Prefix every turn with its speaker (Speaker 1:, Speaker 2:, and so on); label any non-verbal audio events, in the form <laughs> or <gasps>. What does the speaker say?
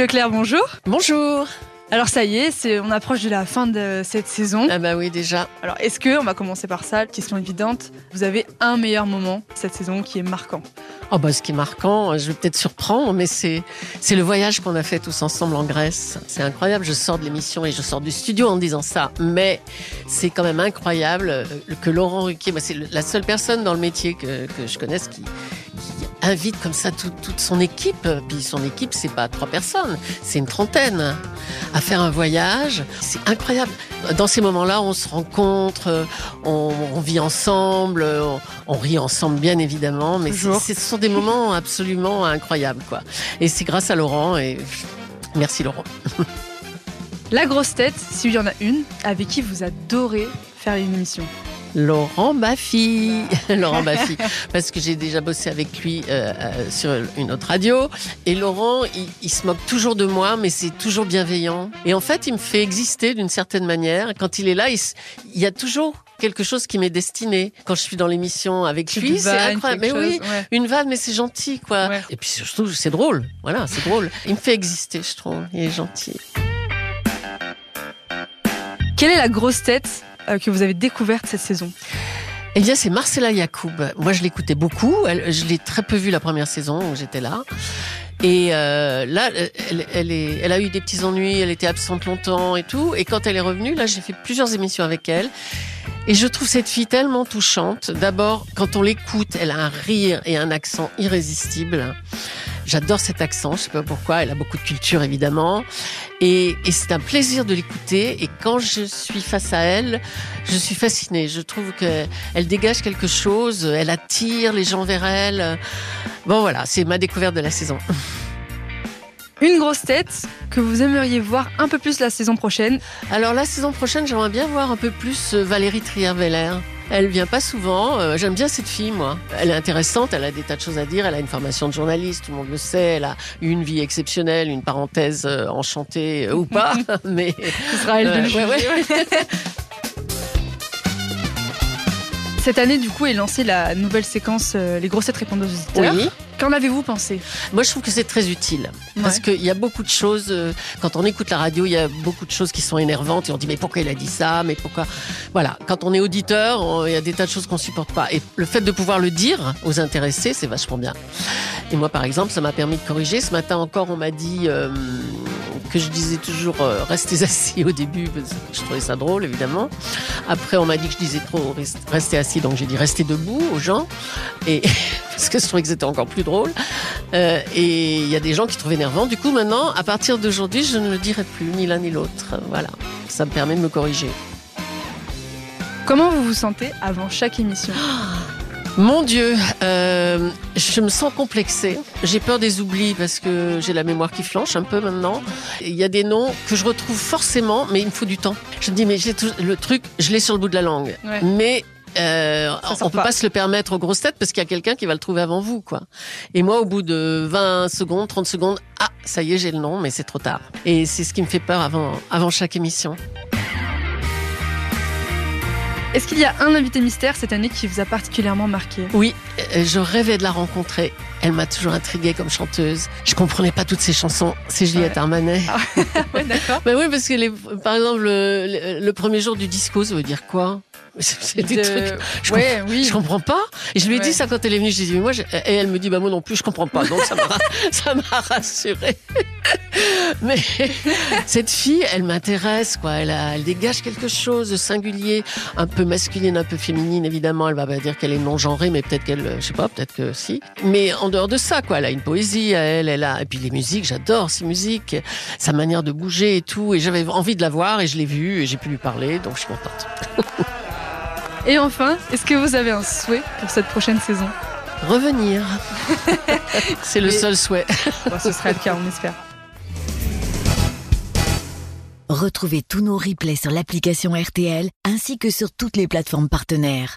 Speaker 1: Leclerc, bonjour.
Speaker 2: Bonjour.
Speaker 1: Alors ça y est, on approche de la fin de cette saison.
Speaker 2: Ah bah oui déjà.
Speaker 1: Alors est-ce que, on va commencer par ça, question évidente, vous avez un meilleur moment cette saison qui est marquant?
Speaker 2: Oh bah ce qui est marquant, je vais peut-être surprendre, mais c'est c'est le voyage qu'on a fait tous ensemble en Grèce. C'est incroyable. Je sors de l'émission et je sors du studio en disant ça, mais c'est quand même incroyable que Laurent Ruquier, bah, c'est la seule personne dans le métier que, que je connaisse qui invite comme ça toute son équipe. Puis son équipe, c'est pas trois personnes, c'est une trentaine. À faire un voyage, c'est incroyable. Dans ces moments-là, on se rencontre, on, on vit ensemble, on, on, rit ensemble, bien évidemment. Mais ce sont des moments absolument incroyables, quoi. Et c'est grâce à Laurent et merci Laurent.
Speaker 1: La grosse tête, s'il y en a une, avec qui vous adorez faire une émission
Speaker 2: Laurent Baffy. <laughs> Laurent Baffy. Parce que j'ai déjà bossé avec lui euh, euh, sur une autre radio. Et Laurent, il, se moque toujours de moi, mais c'est toujours bienveillant. Et en fait, il me fait exister d'une certaine manière. Quand il est là, il, y a toujours quelque chose qui m'est destiné. Quand je suis dans l'émission avec lui, c'est incroyable. Mais oui, une vanne, mais c'est gentil, quoi. Et puis surtout, c'est drôle. Voilà, c'est drôle. Il me fait exister, je trouve. Il est gentil.
Speaker 1: Quelle est la grosse tête que vous avez découverte cette saison
Speaker 2: eh bien, c'est Marcella Yacoub. Moi, je l'écoutais beaucoup. je l'ai très peu vue la première saison où j'étais là. Et euh, là, elle, elle, elle, a eu des petits ennuis, elle était absente longtemps et tout. Et quand elle est revenue, là, j'ai fait plusieurs émissions avec elle. Et je trouve cette fille tellement touchante. D'abord, quand on l'écoute, elle a un rire et un accent irrésistible. J'adore cet accent, je sais pas pourquoi. Elle a beaucoup de culture évidemment, et, et c'est un plaisir de l'écouter. Et quand je suis face à elle, je suis fascinée. Je trouve qu'elle dégage quelque chose, elle attire les gens vers elle. Bon voilà, c'est ma découverte de la saison. <laughs>
Speaker 1: Une grosse tête que vous aimeriez voir un peu plus la saison prochaine
Speaker 2: Alors la saison prochaine, j'aimerais bien voir un peu plus euh, Valérie Trier-Veller. Elle vient pas souvent. Euh, j'aime bien cette fille, moi. Elle est intéressante, elle a des tas de choses à dire. Elle a une formation de journaliste, tout le monde le sait. Elle a une vie exceptionnelle, une parenthèse euh, enchantée euh, ou pas. <laughs> <laughs> mais
Speaker 1: ce sera elle de ouais, <laughs> Cette année, du coup, est lancée la nouvelle séquence Les grossettes répondent aux auditeurs.
Speaker 2: Oui.
Speaker 1: Qu'en avez-vous pensé?
Speaker 2: Moi, je trouve que c'est très utile. Parce qu'il y a beaucoup de choses, euh, quand on écoute la radio, il y a beaucoup de choses qui sont énervantes et on dit mais pourquoi il a dit ça? Mais pourquoi? Voilà, quand on est auditeur, il y a des tas de choses qu'on supporte pas. Et le fait de pouvoir le dire aux intéressés, c'est vachement bien. Et moi, par exemple, ça m'a permis de corriger. Ce matin encore, on m'a dit euh, que je disais toujours euh, restez <laughs> assis au début, parce que je trouvais ça drôle, évidemment. Après, on m'a dit que je disais trop restez assis, donc j'ai dit restez debout aux gens. Et <laughs> parce que je trouvais que c'était encore plus drôle. Euh, et il y a des gens qui trouvent énervant. Du coup, maintenant, à partir d'aujourd'hui, je ne le dirai plus, ni l'un ni l'autre. Voilà, ça me permet de me corriger.
Speaker 1: Comment vous vous sentez avant chaque émission? <gasps> <gasps>
Speaker 2: Mon Dieu, euh, je me sens complexée. J'ai peur des oublis parce que j'ai la mémoire qui flanche un peu maintenant. Il y a des noms que je retrouve forcément, mais il me faut du temps. Je me dis, mais j'ai le truc, je l'ai sur le bout de la langue. Mais euh, on peut pas. se le permettre aux grosses têtes parce qu'il y a quelqu'un qui va le trouver avant vous, quoi. Et moi, au bout de 20 secondes, 30 secondes, ah, ça y est, j'ai le nom, mais c'est trop tard. Et c'est ce qui me fait peur avant, avant chaque émission.
Speaker 1: Est-ce qu'il y a un invité mystère cette année qui vous a particulièrement marqué?
Speaker 2: Oui, euh, je rêvais de la rencontrer. Elle m'a toujours intriguée comme chanteuse. Je comprenais pas toutes ses chansons. C'est Juliette Armanet. Ah,
Speaker 1: ouais, <laughs> d'accord.
Speaker 2: oui, parce que les, par exemple, le, le, premier jour du disco, ça veut dire quoi? <laughs> C'est des trucs. Je, ouais, oui. je comprends pas. Et je lui ai dit ça quand elle est venue. Je lui ai dit, moi, et elle me dit, bah, moi non plus, je comprends pas. Donc, ça m'a, <laughs> ça m'a rassuré. Mais cette fille, elle m'intéresse, quoi. Elle, a, elle dégage quelque chose de singulier, un peu masculine, un peu féminine, évidemment. Elle va pas dire qu'elle est non-genrée, mais peut-être qu'elle, je sais pas, peut-être que si. Mais en dehors de ça, quoi, elle a une poésie à elle, elle a, et puis les musiques, j'adore ces musiques, sa manière de bouger et tout. Et j'avais envie de la voir et je l'ai vue et j'ai pu lui parler, donc je suis contente. <laughs>
Speaker 1: Et enfin, est-ce que vous avez un souhait pour cette prochaine saison?
Speaker 2: Revenir. <laughs> C'est le seul souhait.
Speaker 1: ce serait le cas, on espère.
Speaker 3: Retrouvez tous nos replays sur l'application RTL ainsi que sur toutes les plateformes partenaires.